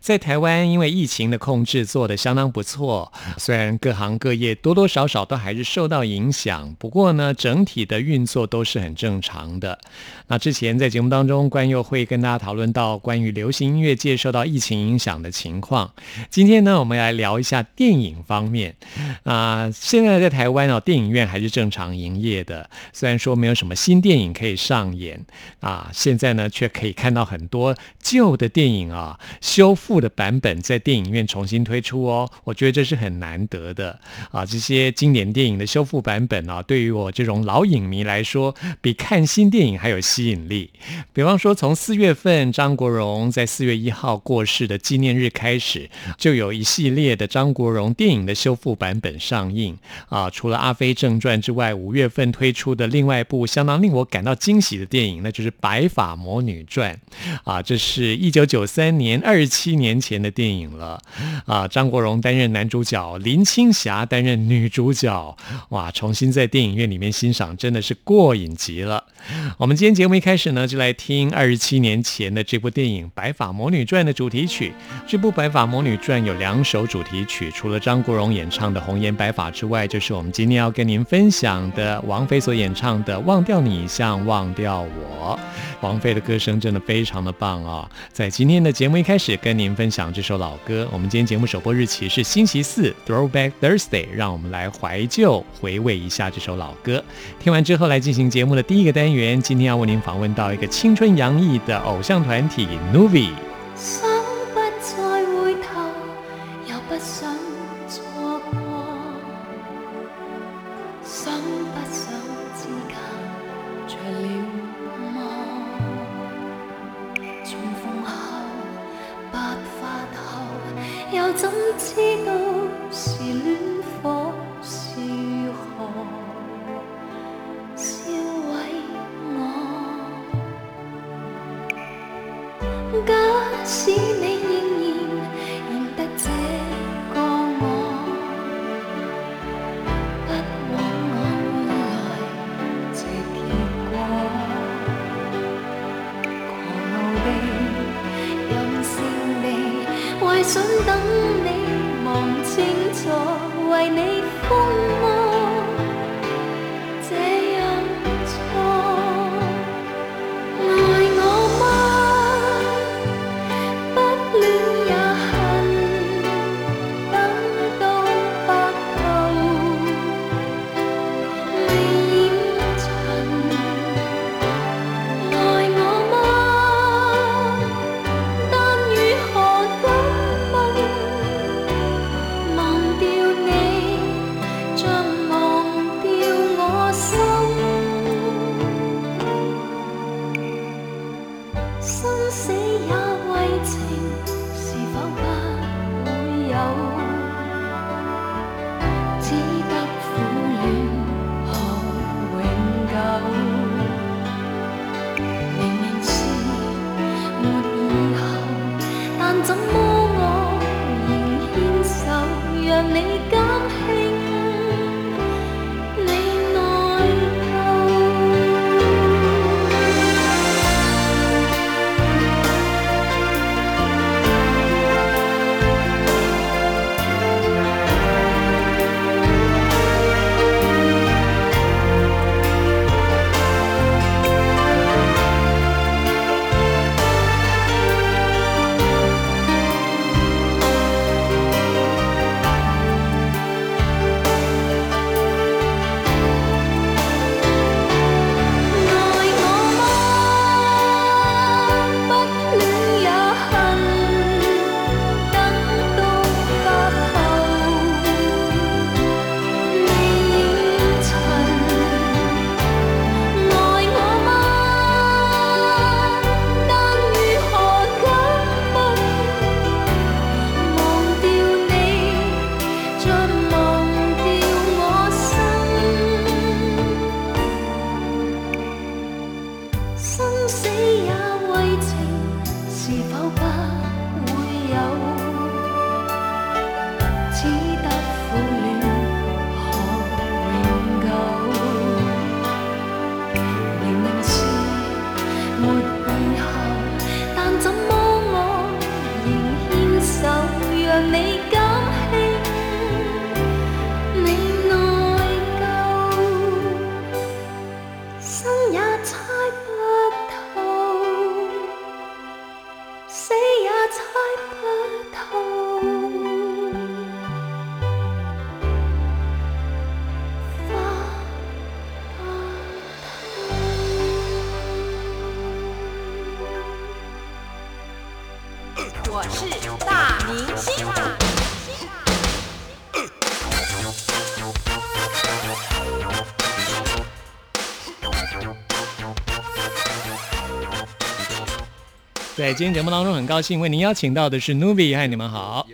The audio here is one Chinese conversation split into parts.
在台湾，因为疫情的控制做得相当不错，虽然各行各业多多少少都还是受到影响，不过呢，整体的运作都是很正常的。那之前在节目当中，关佑会跟大家讨论到关于流行音乐界受到疫情影响的情况。今天呢，我们来聊一下电影方面。啊，现在在台湾哦，电影院还是正常营业的，虽然说没有什么新电影可以上演啊，现在呢，却可以看到很多旧的电影啊修复。复的版本在电影院重新推出哦，我觉得这是很难得的啊！这些经典电影的修复版本啊，对于我这种老影迷来说，比看新电影还有吸引力。比方说，从四月份张国荣在四月一号过世的纪念日开始，就有一系列的张国荣电影的修复版本上映啊。除了《阿飞正传》之外，五月份推出的另外一部相当令我感到惊喜的电影，那就是《白发魔女传》啊。这是一九九三年二十七。年前的电影了啊！张国荣担任男主角，林青霞担任女主角，哇！重新在电影院里面欣赏，真的是过瘾极了。我们今天节目一开始呢，就来听二十七年前的这部电影《白发魔女传》的主题曲。这部《白发魔女传》有两首主题曲，除了张国荣演唱的《红颜白发》之外，就是我们今天要跟您分享的王菲所演唱的《忘掉你像忘掉我》。王菲的歌声真的非常的棒啊！在今天的节目一开始，跟您分享这首老歌。我们今天节目首播日期是星期四，Throwback Thursday，让我们来怀旧回味一下这首老歌。听完之后，来进行节目的第一个单元。今天要为您访问到一个青春洋溢的偶像团体 Novi。又怎知道是恋火是何？烧毁我。假使。今天节目当中，很高兴为您邀请到的是 Nubi，嗨，你们好。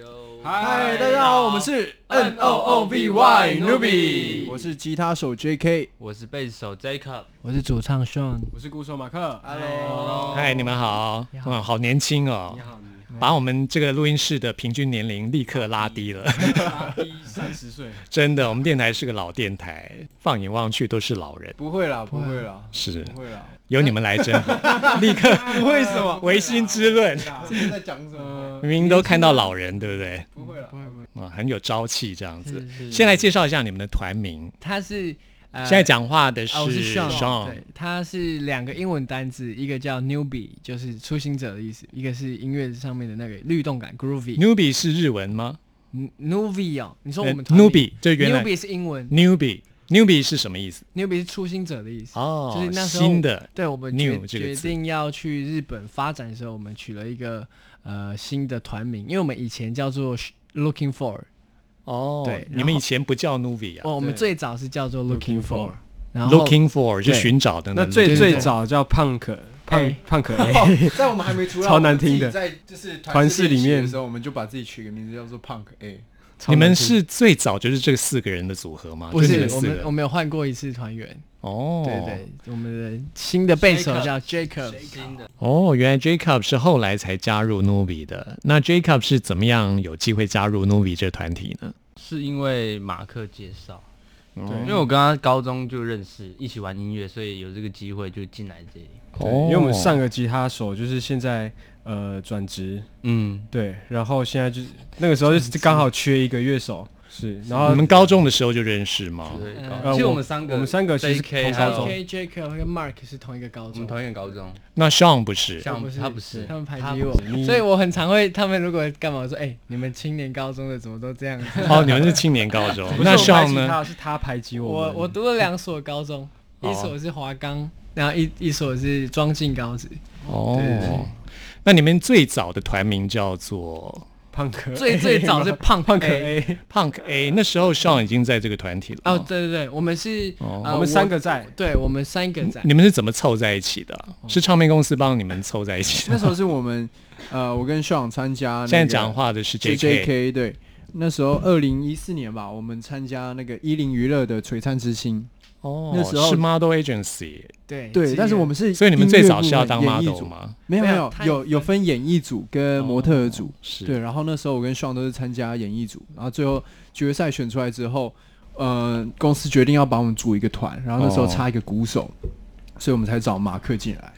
嗨，大家好，我们是 N O O V Y Nubi，我是吉他手 J.K，我是贝斯手 Jacob，我是主唱 Sean，我是鼓手马克。Hello，嗨，你们好，嗯，好。年轻哦。你，好，你把我们这个录音室的平均年龄立刻拉低了。拉，低三十岁，真的，我们电台是个老电台，放眼望去都是老人，不会啦，不会啦，是。不会啦，由你们来真好，立刻不会什么？唯心之论，这是在讲什么？呃明明都看到老人，对不对？不会了，不会，啊，很有朝气这样子。先来介绍一下你们的团名。他是呃现在讲话的是对，它是两个英文单字，一个叫 newbie，就是初心者的意思，一个是音乐上面的那个律动感 groovy。Newbie 是日文吗 newbie 哦，你说我呃们？Newbie 就原来 newbie 是英文 Newbie，Newbie 是什么意思？，newbie 是初心者的意思。哦，就是那时候新的对我们 New 决定要去日本发展的时候，我们取了一个呃新的团名，因为我们以前叫做 Looking For，哦。对你们以前不叫 Newbie 啊？哦，我们最早是叫做 Looking For，For 然后，Looking for 是对寻找的那最最早叫 Punk 胖哎。胖可 A，在我们还没出来，超难听的。在就是团式里面的时候，我们就把自己取个名字叫做 Punk A。你们是最早就是这四个人的组合吗？不就是我们我们有换过一次团员，哦，对对，我们的新的贝斯手叫 Jacob，哦，原来 Jacob 是后来才加入 Nubi 的。那 Jacob 是怎么样有机会加入 Nubi 这团体呢？是因为马克介绍，对因为我跟他高中就认识，一起玩音乐，所以有这个机会就进来这里。对，哦因为我们上个吉他手就是现在呃转职，嗯，对，然后现在就是那个时候就是刚好缺一个乐手，是，然后你们高中的时候就认识吗？对，呃其实我我们三个，我们三个其实同还有高中 K 跟 Mark 是同一个高中。我们，同一个高中，那 Sean 不是，，Sean 不是。他不是，他们排挤我，所以我很常会他们如果干嘛我说，哎，你们青年高中的怎么都这样子？哦，你们是青年高中。那 Sean 呢？是他排挤我我我读了两所高中，哦。一所是华冈，然后一一所是庄敬高职，哦那你们最早的团名叫做胖可最最早是胖胖可 A。A，Punk A，那时候 Sean 已经在这个团体了。哦，对对对，我们是哦呃我们三个在。对我们三个在，你们是怎么凑在一起的啊？是唱片公司帮你们凑在一起的？那时候是我们 呃，我跟 Sean 参加那个现在讲话的是是 J.K。J.K. 对，那时候二零一四年吧，我们参加那个一零娱乐的璀璨之星。哦，那时候是 Model Agency，对，对但是我们是，所以你们最早是要当 model 组？吗？没有没有，有有分演艺组跟模特儿组。是，对，然后那时候我跟 Sean 都是参加演艺组，然后最后决赛选出来之后，呃，公司决定要把我们组一个团，然后那时候哦差一个鼓手，所以我们才找马克进来。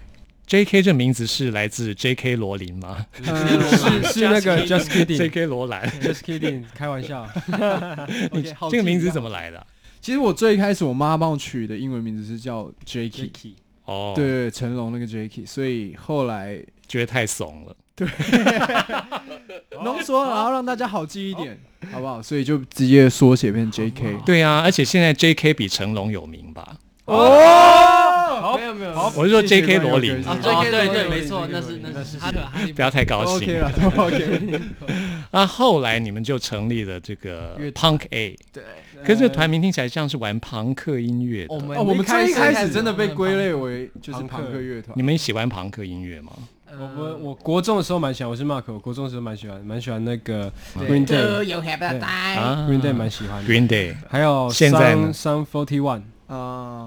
J.K. 这名字是来自 J.K. 罗琳吗是是那个 Just Kidding，J.K. 罗兰兰，Kidding，开玩笑。这个名字怎么来的啊？其实我最一开始我妈帮我取的英文名字是叫 Jacky，Jacky，哦，对，对，成龙那个 Jacky，所以后来觉得太怂了。浓缩，然后让大家好记一点，好不好？所以就直接缩写变 JK。对啊，而且现在 J.K. 比成龙有名吧？哦，没有没有，我是说 J.K. 罗琳啊哦，JK 对对，没错，那是这个那是不要太高兴。OK 了，OK。那后来你们就成立了这个 Punk A，对，可是这个团名听起来像是玩朋克音乐的。我们哦，我们最一开始真的被归类为就是朋克乐团。你。们喜欢朋克音乐吗？呃我我我国中的时候蛮喜欢，我是 Mark，我国中的时候蛮喜欢，蛮喜欢那个 Day，Green you have a 对。die？Day 蛮喜欢，Green Day 还有现在呢？Sun Forty One，啊，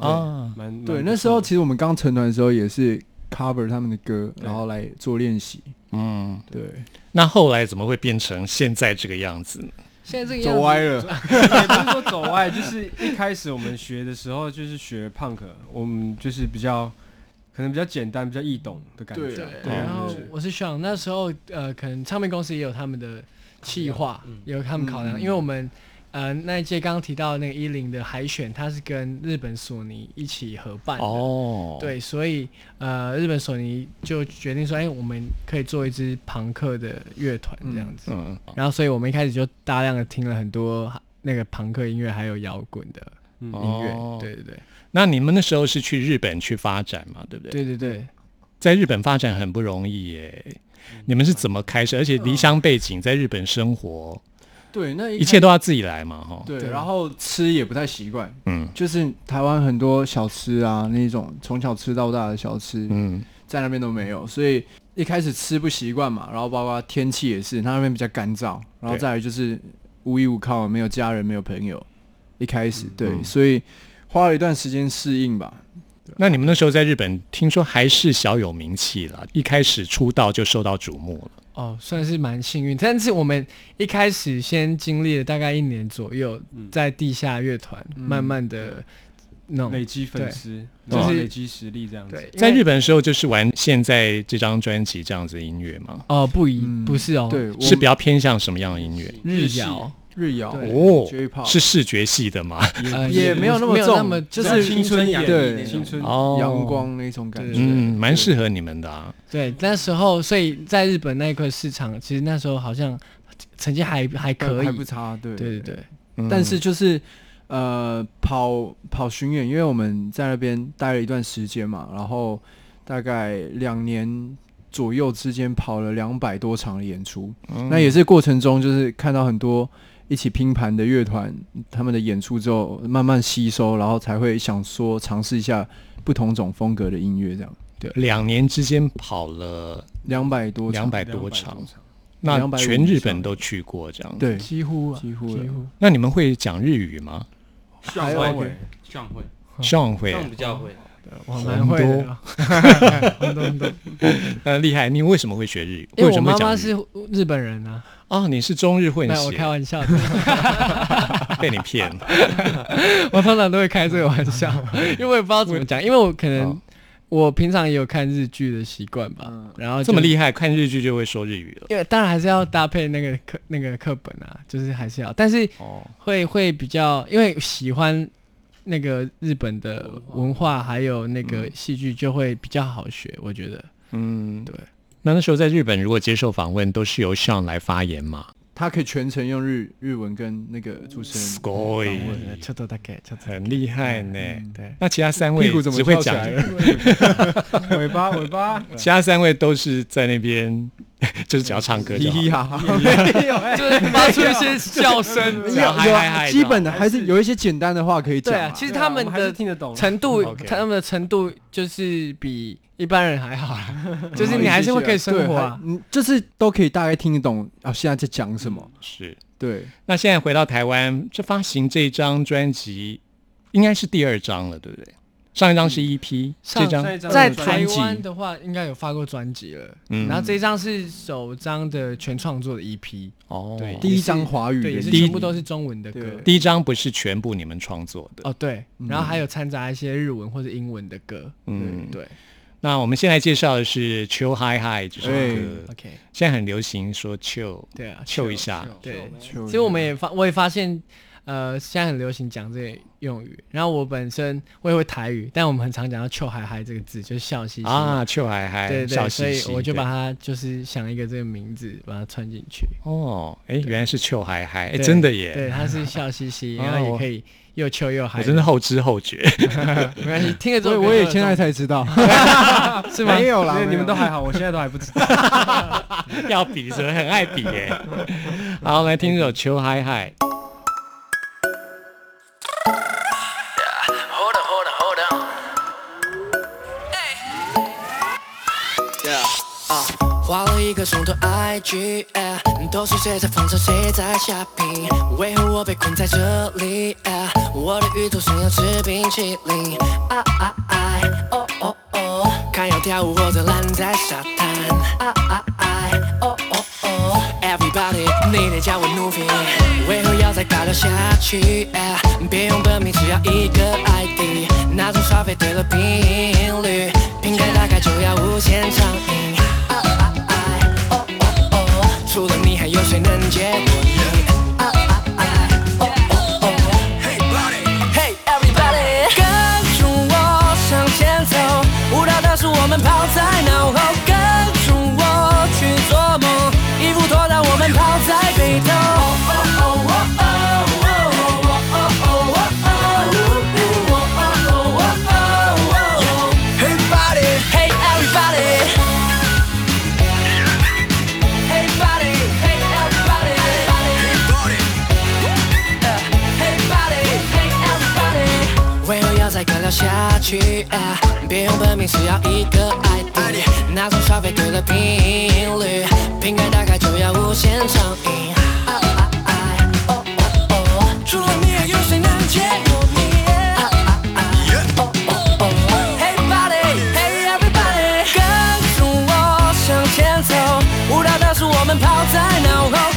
啊，蛮蛮对，那时候其实我们刚成团的时候也是 cover 他们的歌，然后来做练习。嗯，对，那后来怎么会变成现在这个样子呢？现在这个样子走歪了。也不是说走歪，就是一开始我们学的时候就是学 Punk，我们就是比较可能比较简单、比较易懂的感觉。对对，对然后我是想那时候呃，可能唱片公司也有他们的企划，嗯也有他们考量，嗯因为我们呃那一届刚刚提到的那个一零的海选，它是跟日本索尼一起合办的。哦，，对，所以呃，日本索尼就决定说，哎、我们可以做一支朋克的乐团这样子。嗯，然后，所以我们一开始就大量的听了很多那个朋克音乐，还有摇滚的嗯音乐。哦对对对，那你们那时候是去日本去发展嘛，对不对？对对对。在日本发展很不容易耶。你们是怎么开始？而且离乡背景，在日本生活，对，那一切都要自己来嘛，哈。对，然后吃也不太习惯，嗯。就是台湾很多小吃啊，那种从小吃到大的小吃，嗯，在那边都没有，所以一开始吃不习惯嘛，然后包括天气也是，他那边比较干燥，然后再来就是无依无靠，没有家人，没有朋友，一开始对，嗯。所以花了一段时间适应吧。那你们那时候在日本，听说还是小有名气了，一开始出道就受到瞩目了。哦，算是蛮幸运，但是我们一开始先经历了大概一年左右，嗯在地下乐团、嗯慢慢的弄，累积粉丝，就是累积实力这样子。对，在日本的时候，就是玩现在这张专辑这样子的音乐吗？哦不一、嗯不是哦，对，是比较偏向什么样的音乐？系日谣，日谣哦 J-pop 是视觉系的吗？呃也没有那么没有重那么就就是青春对青春哦。阳光那种感觉。嗯，蛮适合你们的啊。对，那时候所以在日本那一块市场，其实那时候好像成绩还还可以，还不差，对对对。对，嗯。但是就是呃跑跑巡演，因为我们在那边待了一段时间嘛，然后大概两年左右之间跑了两百多场的演出，嗯。那也是过程中就是看到很多一起拼盘的乐团他们的演出之后，慢慢吸收，然后才会想说尝试一下不同种风格的音乐，这样。对。两年之间跑了两百多场，两百多场，那全日本都去过这样。子。对，几乎啊几乎了几乎。那你们会讲日语吗？还有。会上会，上会上比较会。我蛮会很多很多，呃 厉害。你为什么会学日语？因为我什么会讲日妈妈是日本人啊，哦，你是中日混血我开，玩笑的，被你骗。我通常都会开这个玩笑，因为我也不知道怎么讲，因为我可能哦我平常也有看日剧的习惯吧，嗯然后这么厉害，看日剧就会说日语了。因为当然还是要搭配那个课那个课本啊，就是还是要，但是哦，会会比较，因为喜欢那个日本的文化，还有那个戏剧，就会比较好学，我觉得。嗯，对。那那时候在日本，如果接受访问，都是由上来发言嘛。他可以全程用日日文跟那个主持人すごい访问ちょっとだけ、ちょっと很厉害呢。对，那其他三位屁股怎么只会讲翘起来了？尾巴尾巴，其他三位都是在那边，就是只要唱歌就好。嘻嘻哈哈，就是发出一些笑声。只要嗨嗨嗨基本的还是有一些简单的话可以讲嘛。对啊，其实他们我还是的听得懂。程度 OK，他们的程度就是比 一般人还好啦，就是你还是会可以生活啊。嗯，就是都可以大概听得懂啊，现在在讲什么。是。对，那现在回到台湾，这发行这张专辑应该是第二张了，对不对？上一张是 EP，、上这张上一张在台辑湾的话，应该有发过专辑了。嗯然后这一张是首张的全创作的 EP，哦，对第一张华语对，也是的第一全部都是中文的歌。第一张不是全部你们创作的。哦，对，嗯然后还有掺杂一些日文或者英文的歌。嗯，对那我们现在介绍的是《秋嗨嗨》这首哎歌，，OK，现在很流行说 chill 对啊，chill 一下，对。其实我们也发，我也发现，呃，现在很流行讲这些用语。然后我本身我也会台语，但我们很常讲到“臭嗨嗨”这个字，就是笑嘻嘻。啊，chill 嗨嗨，对对，對嘻嘻，所以我就把它就是想一个这个名字，把它串进去。哦，哎，原来是 chill 嗨嗨，哎，对真的耶，对，它是笑嘻嘻，哦然后也可以又臭又嗨。我真的后知后觉。没关系，听了之后我我也现在才知道，是吗？没有啦，你们都还好，我现在都还不知道。要比什么？很爱比耶。好，我们来听这首《秋嗨嗨》。一个钟头 IG，都是谁在放着谁在下屏？为何我被困在这里？我的鱼头想要吃冰淇淋。啊啊啊，哦哦哦，看要跳舞或者烂在沙滩。啊啊啊，哦哦哦，Everybody，你得叫我努比，为何要再尬聊下去？别用本名，只要一个 ID，那种消费对了频率，瓶盖打开就要无限畅除了你还有谁能接过下去。别用本名，是要一个 ID，拿出消费对了频率，瓶盖打开就要无限畅饮。啊啊啊哦哦哦除了你，还有谁能解我你？啊啊啊哦哦哦 Hey buddy, hey everybody，跟着我向前走，舞蹈的是我们抛在脑后，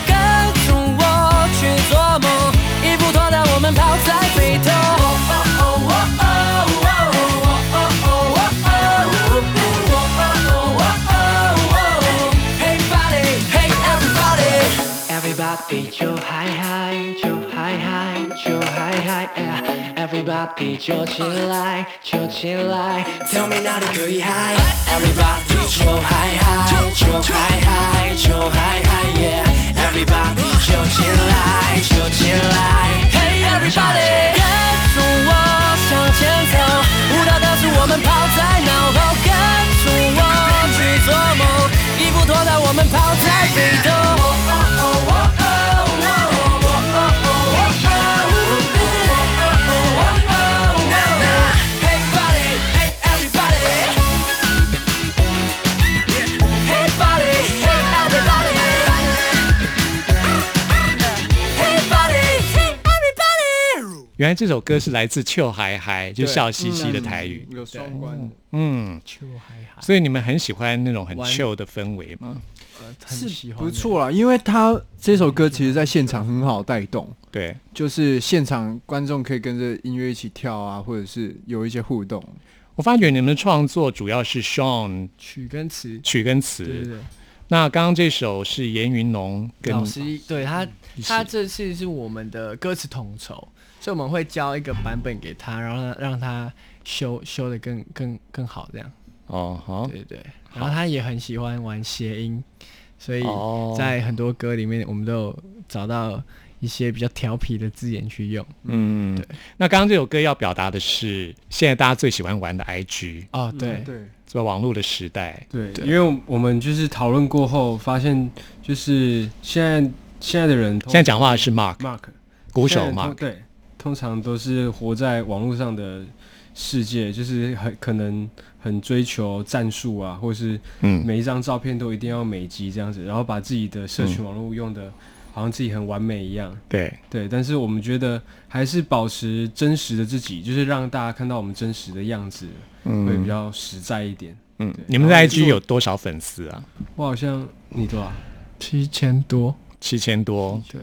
，Everybody 就起来，就起来，Tell me 哪里可以嗨，Everybody 就嗨嗨，就嗨嗨，就嗨嗨，Yeah，Everybody 就起来，就起来，Hey everybody，跟着我向前走，舞蹈的是我们抛在脑后，跟着我去做梦，衣服脱掉我们抛在背头。原来这首歌是来自“秋海海”，就笑嘻嘻的台语。有双关的，嗯，秋海海，所以你们很喜欢那种很玩 chill 的氛围吗？是喜欢，不错啦，因为他这首歌其实在现场很好带动，对，就是现场观众可以跟着音乐一起跳啊，或者是有一些互动。我发觉你们的创作主要是 Sean 曲跟词，曲跟词。对对对，那刚刚这首是严云农跟老师对他他这次是我们的歌词统筹，所以我们会交一个版本给他，然后让让他修修的更更更好，这样。哦好。对对对，然后他也很喜欢玩谐音，所以哦。在很多歌里面，我们都有找到一些比较调皮的字眼去用。嗯对。那刚刚这首歌要表达的是现在大家最喜欢玩的 IG，哦，对，对，在网络的时代。对，对。因为我们就是讨论过后，发现就是现在现在的人现在讲话的是 Mark Mark 鼓手现在通 Mark，对，通常都是活在网络上的世界，就是很可能很追求战术啊，或是嗯，每一张照片都一定要美肌这样子，然后把自己的社群网络用的好像自己很完美一样。对，对，但是我们觉得还是保持真实的自己，就是让大家看到我们真实的样子，会比嗯较实在一点。嗯，你们在 IG 有多少粉丝啊？我好像你多少？七千多。七千多，对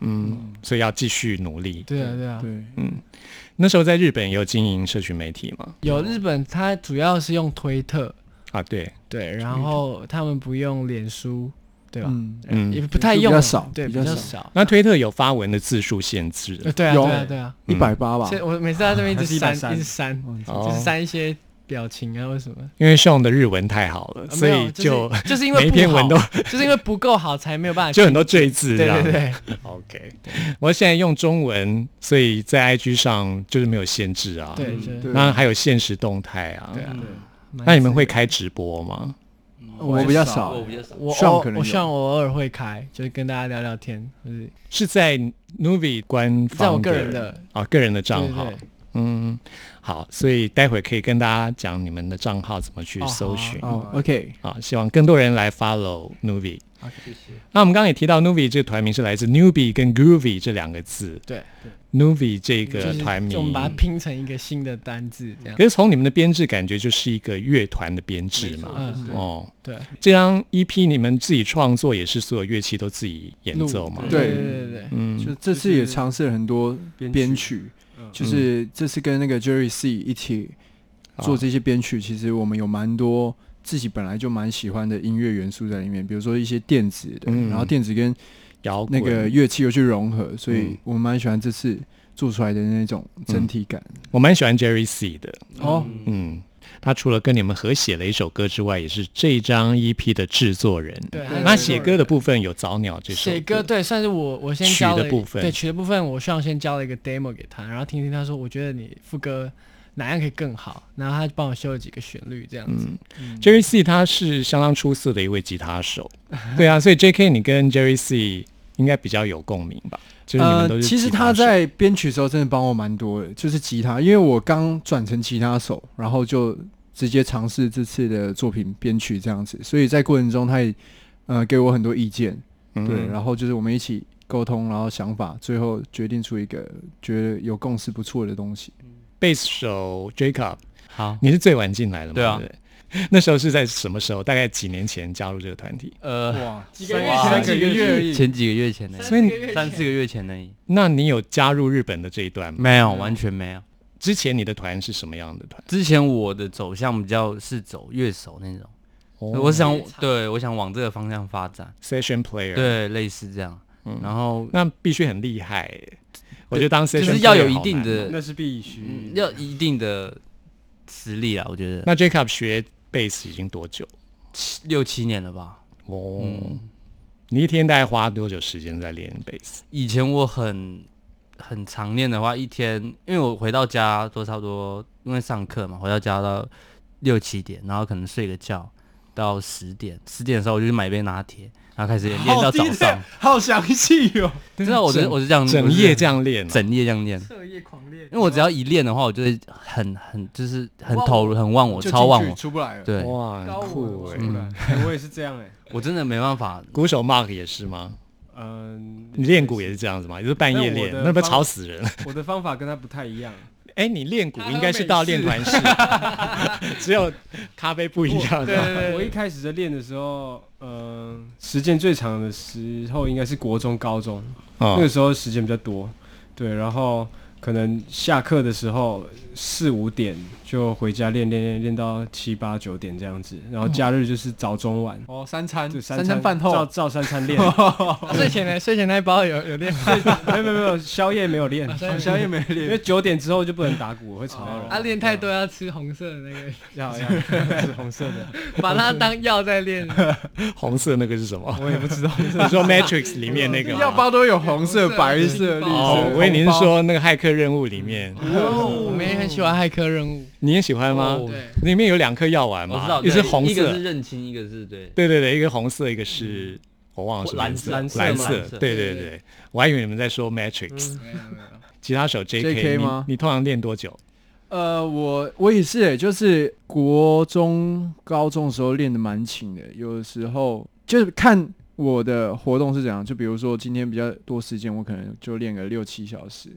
嗯，所以要继续努力。对啊，对啊，对，嗯，那时候在日本也有经营社群媒体吗？有日本，它主要是用推特，啊，对，对，然后他们不用脸书，对吧？嗯，嗯也不太用，比较少对，比比较少。那推特有发文的字数限制呃，对啊，有对啊，对啊。一百八吧所以，我每次在这边一直删，一直删，哦就是删一些表情啊，为什么。因为 Sean 的日文太好了，呃所以就就是因为每一篇文都就是因为不够好，才没有办法。就很多赘字，对这样对对，OK，我现在用中文，所以在 IG 上就是没有限制啊。对，对那还有现实动态啊。对啊。那你们会开直播吗？我比较少我，比较少。我上可能有偶我偶尔会开，就是跟大家聊聊天，就是是在 Nuvi 官方在我个人的啊个人的账号。对对嗯，好，所以待会可以跟大家讲你们的账号怎么去哦搜寻哦，OK，好，希望更多人来 follow Nuvi。谢谢。那我们刚刚也提到 Nuvi 这个团名是来自 Newbie 跟 Groovy 这两个字。对，Nuvi 这就是个团名，就我们把它拼成一个新的单字，这样。可。是从你们的编制感觉就是一个乐团的编制嘛。嗯，哦，对，这张 EP 你们自己创作，也是所有乐器都自己演奏嘛？对。对对对，嗯，就这次也尝试了很多编编曲。就是这次跟那个 Jerry C 一起做这些编曲，其实我们有蛮多自己本来就蛮喜欢的音乐元素在里面，比如说一些电子的，嗯。然后电子跟摇滚。那个乐器又去融合，所以嗯。我们蛮喜欢这次做出来的那种整体感。我蛮喜欢 Jerry C 的。哦，嗯，他除了跟你们合写了一首歌之外，也是这张 EP 的制作人。对那写歌的部分有早鸟这首写歌对，算是我我先曲教的部分。对曲的部分，我希望先交了一个 demo 给他，然后听听他说，我觉得你副歌哪样可以更好，然后他就帮我修了几个旋律，这样子。嗯，Jerry C 他是相当出色的一位吉他手。对啊，所以 J.K. 你跟 Jerry C 应该比较有共鸣吧？就是你们都是、呃、其实他在编曲的时候真的帮我蛮多的，就是吉他，因为我刚转成吉他手，然后就直接尝试这次的作品编曲这样子，所以在过程中他也呃给我很多意见，嗯对，然后就是我们一起沟通，然后想法，最后决定出一个觉得有共识不错的东西。贝斯手 Jacob，好，你是最晚进来的嘛？对啊对不对 那时候是在什么时候？大概几年前加入这个团体？呃，哇，几个月哇前，几个月而已，前几个月前的，所以你三四个月前而已，那你有加入日本的这一段吗？没有，完全没有。之前你的团是什么样的团？之前我的走向比较是走乐手那种，哦我想对我想往这个方向发展，session player，，对，类似这样。嗯然后那必须很厉害耶。我觉得当 session 就是要有一定的那是必须嗯，要一定的实力啊，我觉得那 Jacob 学贝斯已经多久？七六七年了吧。哦，嗯，你一天大概花多久时间在练贝斯？以前我很很常练的话，一天因为我回到家都差不多，因为上课嘛，回到家到六七点，然后可能睡个觉到十点，十点的时候我就去买一杯拿铁，然后开始练练到早上。好详细哦。知道我是我是这样整夜这样练哦，整夜这样练，彻夜狂练因为我只要一练的话，我就会很很就是很投入，很忘我，超忘我。出不来了。对，哇，酷哎我！也是这样哎，我真的没办法。鼓手 Mark 也是吗？嗯，你练鼓也是这样子吗？也是半夜练，那不方吵死人？我的方法跟他不太一样。哎，你练鼓应该是到练团式，只有咖啡不一样对。我一开始在练的时候，嗯、时间最长的时候应该是国中、高中，那个哦，时候时间比较多，对，然后可能下课的时候四五点就回家练练练练到七八九点这样子，然后假日就是早中晚，哦，三餐就三餐饭后照照三餐练，睡前呢？睡前那一包有有练吗？没有没有没有，宵夜没有练，宵夜宵夜没因为，九点之后就不能打鼓，会吵到人。啊，练太多要吃红色的那个，要 要吃红色的，把它当药在练。红色那个是什么？我也不知道。你说 Matrix 里面那个吗药包都有红色、白色、绿色。哦，我以为你是说那个骇客任务里面，哦我们也很喜欢骇客任务，你也喜欢吗？哦，里面有两颗药丸嘛，我知道，一个是对红色一个是，认清，一个是对。对对对，一个红色，一个是我忘了是蓝色，蓝色蓝蓝色对对对，我还以为你们在说 Matrix。没有没有。吉他手 JK, JK 吗你通常练多久？呃，我我也是诶，就是国中、高中的时候练的蛮勤的，有的时候就是看我的活动是怎样。就比如说今天比较多时间，我可能就练个六七小时。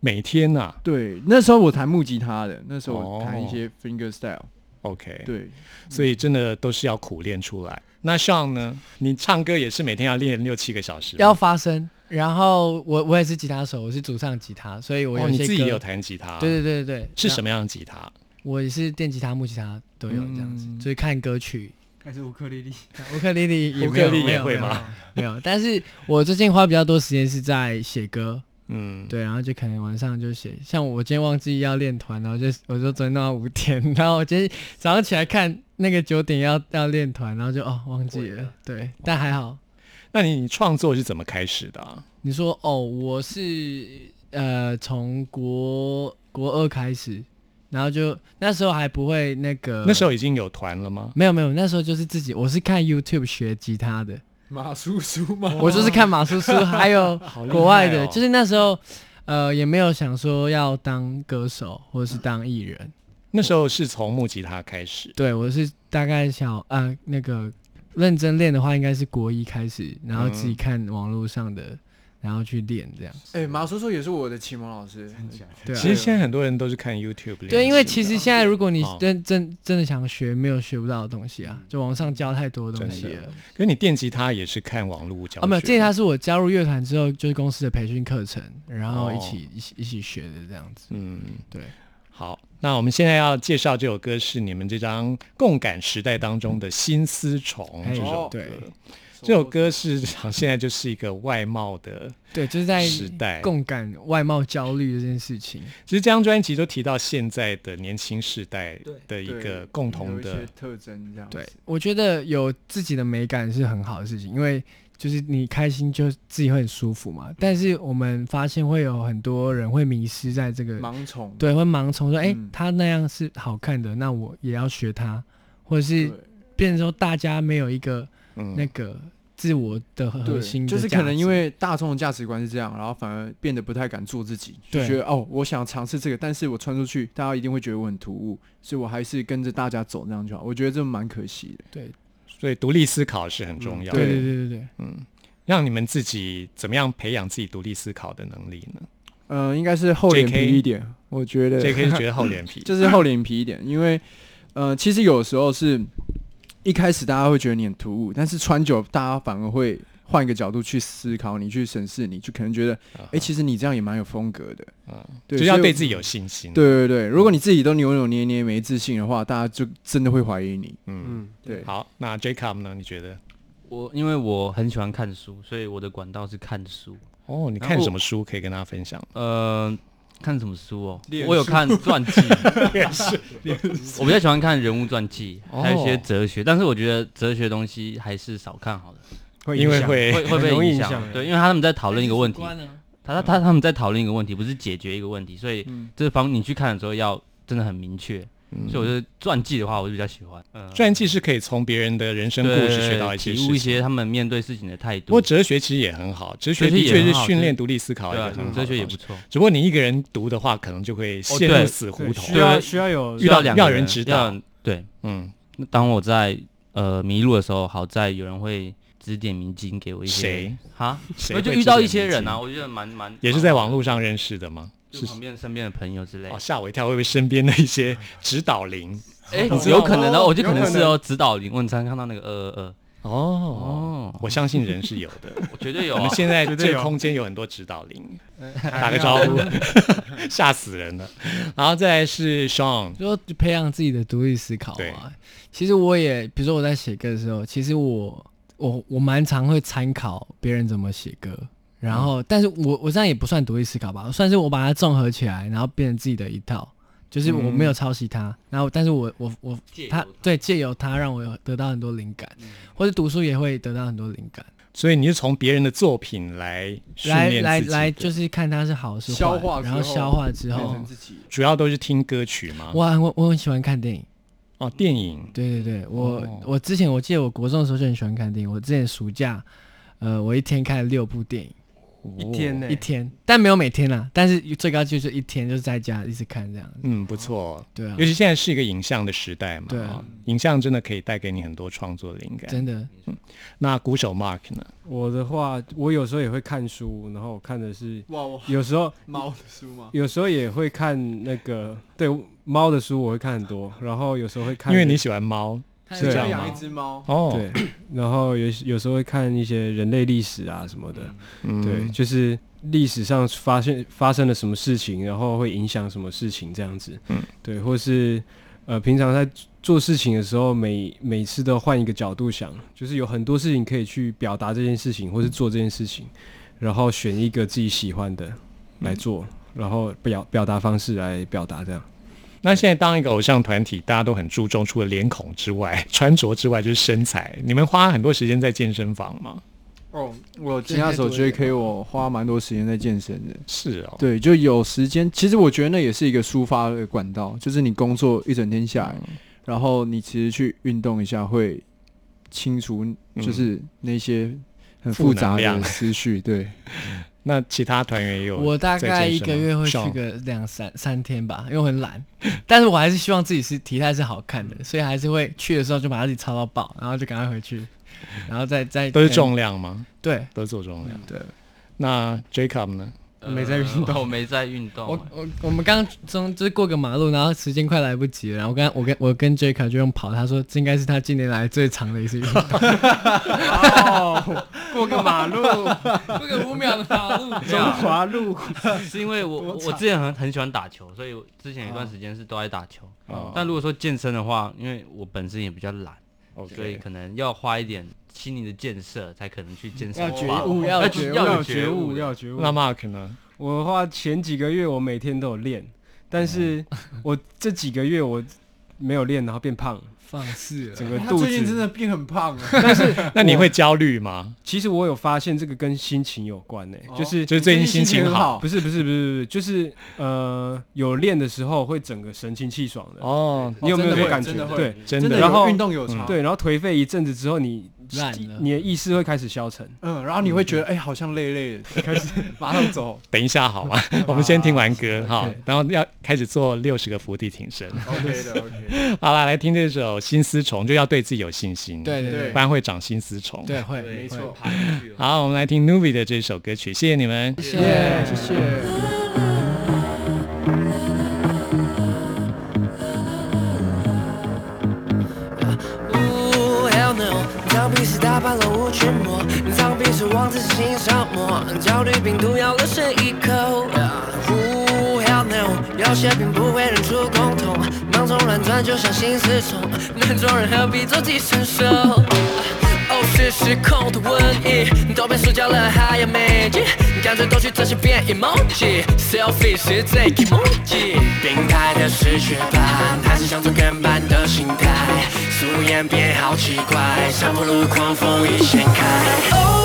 每天呐、对，那时候我弹木吉他的，那时候我弹哦一些 finger style。OK，，对，所以真的都是要苦练出来。那像呢，你唱歌也是每天要练六七个小时，要发声，然后我我也是吉他手，我是主唱吉他，所以我哦，有一些歌你自己有弹吉他，对对对对，么？是什么样的吉他？我也是电吉他、木吉他都有这样子，嗯所以看歌曲。还是乌克丽丽。乌克丽丽也乌克丽丽没有没有也会吗？没有，没有但是我最近花比较多时间是在写歌，嗯，对，然后就可能晚上就写。像我今天忘记要练团，然后就我就昨天弄到五点，然后我今天早上起来看那个九点要要练团，然后就哦忘记了，对，但还好。那你你创作是怎么开始的啊？你说哦，我是呃从国国二开始，然后就那时候还不会那个，那时候已经有团了吗？没有没有，那时候就是自己，我是看 YouTube 学吉他的，马叔叔吗？我就是看马叔叔，还有 国外的，哦就是那时候呃也没有想说要当歌手或者是当艺人，那时候是从木吉他开始，对我是大概小啊那个认真练的话，应该是国一开始，然后自己嗯。看网络上的，然后去练这样。哎，马叔叔也是我的启蒙老师。对啊，其实现在很多人都是看 YouTube 练对，因为其实现在如果你哦真真真的想学，没有学不到的东西啊，就网上教太多东西了。可是你电吉他也是看网络教啊，没有，电吉他是我加入乐团之后，就是公司的培训课程，然后一哦起、一起一起学的这样子。嗯，对。好，那我们现在要介绍这首歌是你们这张共感时代当中的《新丝虫》哎这首歌。对这首歌是现在就是一个外貌的对，就是在时代。共感外貌焦虑这件事情。其实这张专辑都提到现在的年轻时代的一个共同的特征这样。对，我觉得有自己的美感是很好的事情，因为就是你开心就自己会很舒服嘛。但是我们发现会有很多人会迷失在这个盲从。对，会盲从说，哎、嗯他那样是好看的，那我也要学他，或者是变成说大家没有一个嗯那个自我的核对，心的就是可能因为大众的价值观是这样，然后反而变得不太敢做自己，就觉得哦，我想尝试这个，但是我穿出去，大家一定会觉得我很突兀，所以我还是跟着大家走，这样就好。我觉得这蛮可惜的。对所以独立思考是很重要的。对对对对对，嗯，让你们自己怎么样培养自己独立思考的能力呢嗯、应该是厚脸皮一点，我觉得？J.K. 是觉得厚脸皮，就是厚脸皮一点，因为呃，其实有时候是一开始大家会觉得你很突兀，但是穿久，大家反而会换一个角度去思考你，去审视你，就可能觉得，哎、其实你这样也蛮有风格的。嗯，对就是要对自己有信心。，对对对，如果你自己都扭扭捏捏、没自信的话，大家就真的会怀疑你。嗯，嗯，对，好，那 Jacob 呢？你觉得？我因为我很喜欢看书，所以我的管道是看书。哦，你看什么书可以跟大家分享？呃，看什么书哦？我有看传记，我比较喜欢看人物传记，还有一些哦哲学，但是我觉得哲学东西还是少看好了，会影响。因为会会会被很容易影响。对，因为他们在讨论一个问题，他他他他们在讨论一个问题，不是解决一个问题，所以嗯。这方你去看的时候要真的很明确。嗯所以我觉得传记的话，我就比较喜欢。嗯，传记是可以从别人的人生故事学到一些体悟一。些他们面对事情的态度。不过哲学其实也很好，哲学的确是训练独立思考一对啊个很好，哲学也不错。只不过你一个人读的话，可能就会陷入死胡同对需。要需要有遇到要两个人指导对，嗯，当我在呃迷路的时候，好在有人会指点迷津给我一些。谁？哈？谁我就遇到一些人啊，我觉得蛮蛮也是在网络上认识的吗？就旁边身边的朋友之类哦，。吓我一跳，会不会身边的一些指导灵。哎有可能的，哦我觉得可能是哦，指导灵。我常看到那个二二二，哦哦，我相信人是有的。我绝对有啊。我们现在 这个空间有很多指导灵，打个招呼，吓死人了。然后再来是 Sean，就培养自己的独立思考对啊。其实我也，比如说我在写歌的时候，其实我我我蛮常会参考别人怎么写歌，然后，但是我我这样也不算独立思考吧，算是我把它综合起来，然后变成自己的一套。就是我没有抄袭他，然后但是我我我他借它对借由他让我有得到很多灵感，或者读书也会得到很多灵感，所以你是从别人的作品来训来练自己来来，的就是看他是好是坏，消化之后然后消化之变后成，自己。主要都是听歌曲吗？我很我我很喜欢看电影。哦，电影对对对，我、哦我之前我记得我国中的时候就很喜欢看电影，我之前暑假，呃，我一天看了六部电影，一天呢一，天，但没有每天啦，但是最高就是一天，就是在家一直看这样。嗯，不错。对啊尤，其现在是一个影像的时代嘛，对啊哦影像真的可以带给你很多创作灵感。真的，那鼓手 Mark 呢？我的话，我有时候也会看书，然后我看的是哇，我有时候 猫的书吗？有时候也会看那个对猫的书，我会看很多，然后有时候会看，因为你喜欢猫他是这样吗？养一只猫。哦，对，然后有有时候会看一些人类历史啊什么的，嗯。对，就是历史上发现发生了什么事情，然后会影响什么事情这样子，嗯。对，或是呃平常在做事情的时候，每每次都换一个角度想，就是有很多事情可以去表达这件事情，或是做这件事情，然后选一个自己喜欢的来做，然后表表达方式来表达这样。那现在当一个偶像团体，大家都很注重除了脸孔之外、穿着之外，就是身材。你们花很多时间在健身房吗？哦，我吉他手 J.K. 我花蛮多时间在健身的。是哦，对，就有时间。其实我觉得那也是一个抒发的管道，就是你工作一整天下来，然后你其实去运动一下，会清除就是那些很负复杂的思绪。对，那其他团员也有，我大概一个月会去个两三三天吧，因为我很懒，但是我还是希望自己是体态是好看的，所以还是会去的时候就把自己操到爆，然后就赶快回去，然后再再都是重量吗？对。都是做重量。对，那 Jacob 呢？没在运动。没在运动。我我我们刚刚从就是过个马路，然后时间快来不及了，然后我跟我跟我跟 Jacob 就用跑，他说这应该是他近年来最长的一次运动，哦，过个马路，过个五秒的马路，中华路，是因为我我我之前很很喜欢打球，所以我之前有一段时间是都在打球。哦。但如果说健身的话，因为我本身也比较懒所以可能要花一点心灵的建设，才可能去建设要觉。悟，要觉悟，要觉悟，要觉悟。那 Mark 呢？我的话，前几个月我每天都有练，但是我这几个月我没有练，然后变胖，放肆了。整个肚子最近真。的变很胖了。但是那你会焦虑吗？其实我有发现这个跟心情有关呢、就是就是最近心情好不是不是不是不是，就是呃有练的时候会整个神清气爽的。哦，你有没有这个感觉真的？会对真的。然后运动有差。对，然后颓废一阵子之后，你烂了。你的意识会开始消沉。嗯，然后你会觉得哎、好像累累的，开始 马上走。等一下好吗？我们先听完歌哈然后要开始做六十个伏地挺身。OK 的 OK，好了，来听这首《新丝虫》，就要对自己有信心，对对对对不然会长新丝虫。对，会没错。好，我们来听 Nuvi 的这首歌曲，谢谢你们。谢谢，谢谢。Ooh, hell no！藏笔是打败了无群魔，藏笔是往自心上抹，焦虑病毒要了谁一口？Ooh, hell 有些并不会认出共同，忙中乱转就像心丝虫，能做人何必做寄生兽？哦，是失控的瘟疫，都变塑胶了还要美肌，干脆都去这些变 emoji，selfie 是最 emoji。病态的是雀斑，还是想做跟班的心态？素颜变好奇怪，像不露狂风一掀开。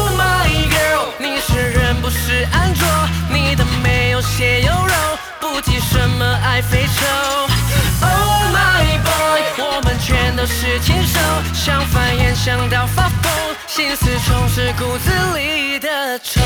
想到发疯，心思虫是骨子里的虫。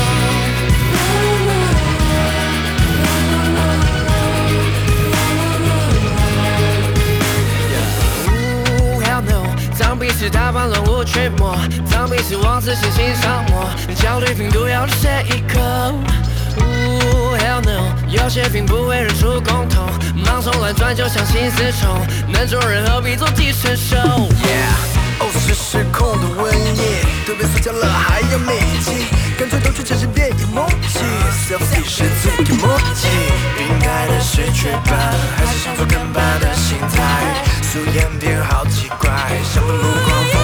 Ooh, no！脏笔是打败乱舞群魔，脏笔是往自信心上抹，焦虑病毒要谁一口？Ooh, hell no！有些病不会认出共同，忙从乱转就像心丝虫，能做人何必做寄生兽？Yeah。哦，是失控的瘟疫，都被塑胶了还要美气，干脆都去城市变 emoji。selfie 是最 emoji，病态的是雀斑，还是想做跟班的心态？素颜变好奇怪，像不露狂风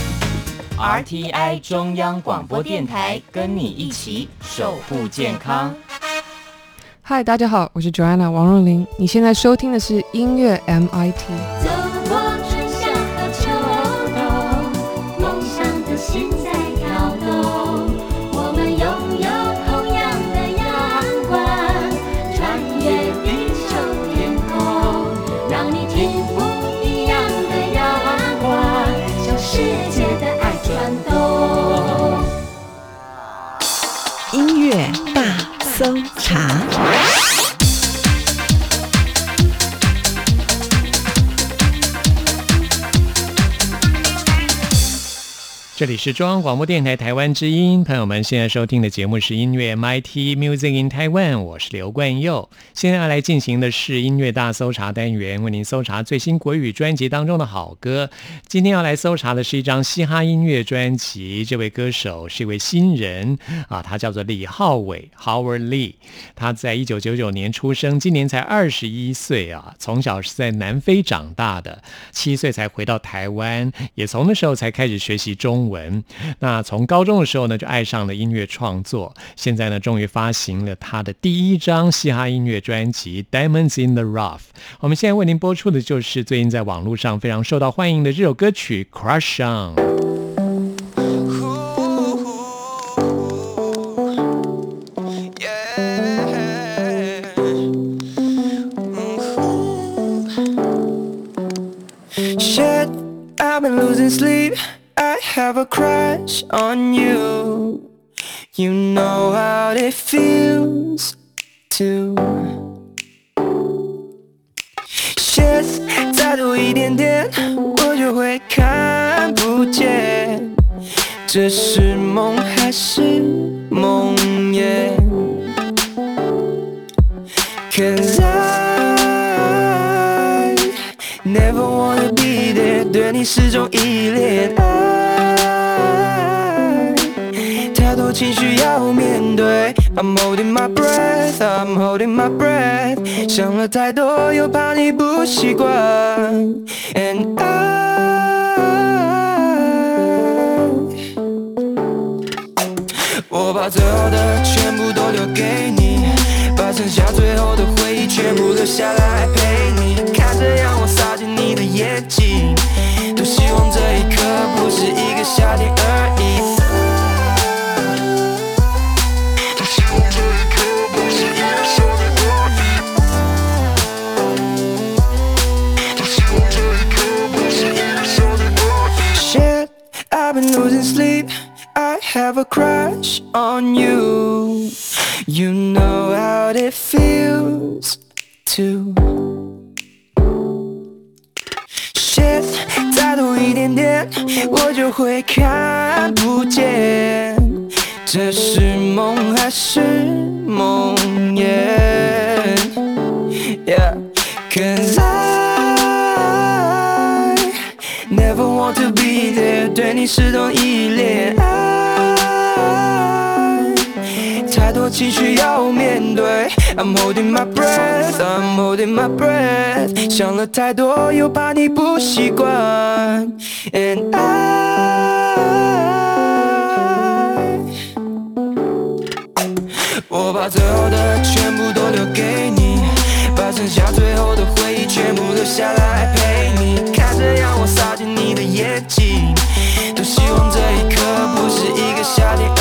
RTI 中央广播电台，跟你一起守护健康。嗨，大家好，我是 Joanna 王若琳。你现在收听的是音乐 MIT。搜这里是中央广播电台台湾之音，朋友们现在收听的节目是音乐 MIT Music in Taiwan，我是刘冠佑。现在要来进行的是音乐大搜查单元，为您搜查最新国语专辑当中的好歌。今天要来搜查的是一张嘻哈音乐专辑，这位歌手是一位新人啊，他叫做李浩伟 Howard Lee，他在一九九九年出生，今年才二十一岁啊，从小是在南非长大的，七岁才回到台湾，也从那时候才开始学习中文。文那从高中的时候呢，就爱上了音乐创作。现在呢，终于发行了他的第一张嘻哈音乐专辑《Diamonds in the Rough》。我们现在为您播出的就是最近在网络上非常受到欢迎的这首歌曲《Crush On》。I've been losing sleep. I have a crush on you. You know how it feels to. Shit，再多一点点，我就会看不见，这是梦还是梦魇？Cause I never wanna be there，对你始终依恋。 太多情绪要面对，I'm holding my breath，I'm holding my breath，想了太多又怕你不习惯，And I，我把最好的全部都留给你，把剩下最后的回忆全部留下来陪你，看着阳光洒进你的眼睛，多希望这一刻不是一个夏天而已。a crush on you. You know how it feels to. Shit，再多一点点，我就会看不见，这是梦还是梦魇？Yeah，cause I never want to be there，对你始终依恋。爱太多 情绪要面对，I'm holding my breath，I'm holding my breath，想了太多又怕你不习惯，And I，我把最好的全部都留给你，把剩下最后的回忆全部留下来陪你，看着阳光洒进你的眼睛，多希望这一刻不是一个夏天。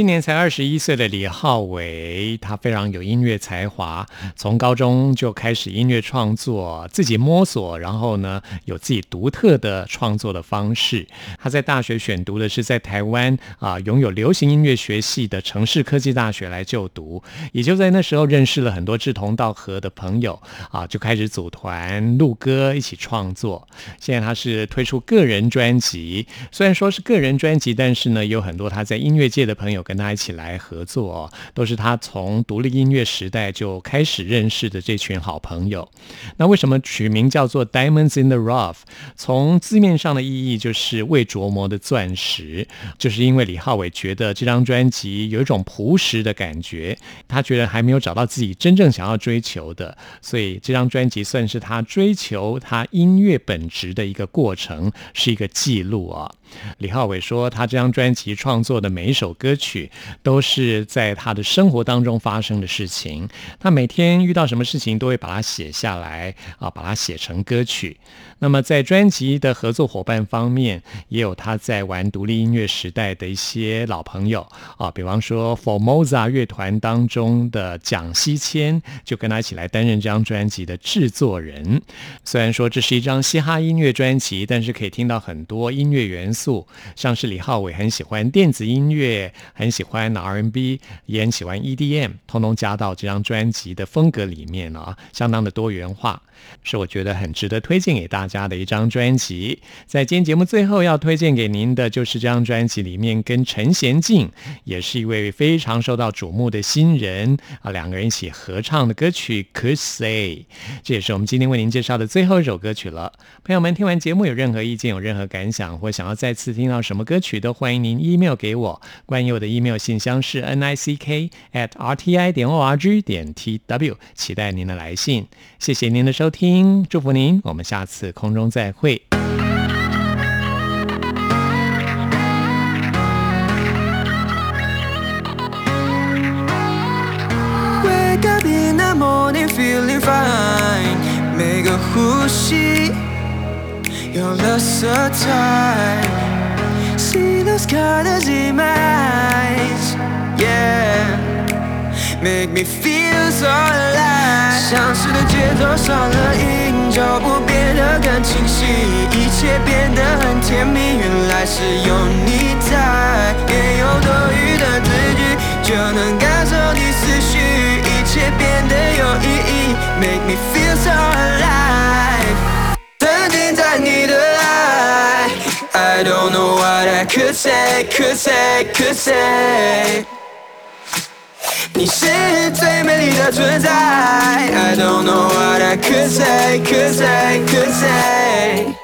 今年才二十一岁的李浩伟，他非常有音乐才华，从高中就开始音乐创作，自己摸索，然后呢有自己独特的创作的方式。他在大学选读的是在台湾啊拥有流行音乐学系的城市科技大学来就读，也就在那时候认识了很多志同道合的朋友啊，就开始组团录歌，一起创作。现在他是推出个人专辑，虽然说是个人专辑，但是呢有很多他在音乐界的朋友跟他一起来合作、哦，都是他从独立音乐时代就开始认识的这群好朋友。那为什么取名叫做 Diamonds in the Rough？从字面上的意义就是未琢磨的钻石，就是因为李浩伟觉得这张专辑有一种朴实的感觉，他觉得还没有找到自己真正想要追求的，所以这张专辑算是他追求他音乐本质的一个过程，是一个记录啊。李浩伟说，他这张专辑创作的每一首歌曲。都是在他的生活当中发生的事情。他每天遇到什么事情，都会把它写下来啊，把它写成歌曲。那么在专辑的合作伙伴方面，也有他在玩独立音乐时代的一些老朋友啊，比方说 Formosa 乐团当中的蒋西谦，就跟他一起来担任这张专辑的制作人。虽然说这是一张嘻哈音乐专辑，但是可以听到很多音乐元素，素像是李浩伟很喜欢电子音乐，很喜欢 R&B，也很喜欢 EDM，通通加到这张专辑的风格里面了啊，相当的多元化。是我觉得很值得推荐给大家的一张专辑。在今天节目最后要推荐给您的，就是这张专辑里面跟陈贤进，也是一位非常受到瞩目的新人啊，两个人一起合唱的歌曲《Could Say》，这也是我们今天为您介绍的最后一首歌曲了。朋友们，听完节目有任何意见、有任何感想，或想要在再次听到什么歌曲，都欢迎您 email 给我。关于我的 email 信箱是 n i c k at r t i 点 o r g 点 t w，期待您的来信。谢谢您的收听，祝福您，我们下次空中再会。Wake up in the morning feeling fine 每个呼吸有了色彩 See those colors in my eyes Yeah Make me feel so alive 像是的节奏少了音，脚步变得更清晰，一切变得很甜蜜。原来是有你在，也有多余的字句，就能感受你思绪，一切变得有意义。Make me feel so alive，沉浸在你的爱。I don't know what I could say, could say, could say。你是最美丽的存在。I don't know what I could say, could say, could say。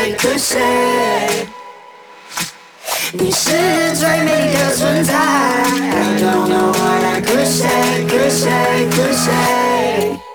Could say, could say。你是最美的存在。I don't know what I could say, could say, could say。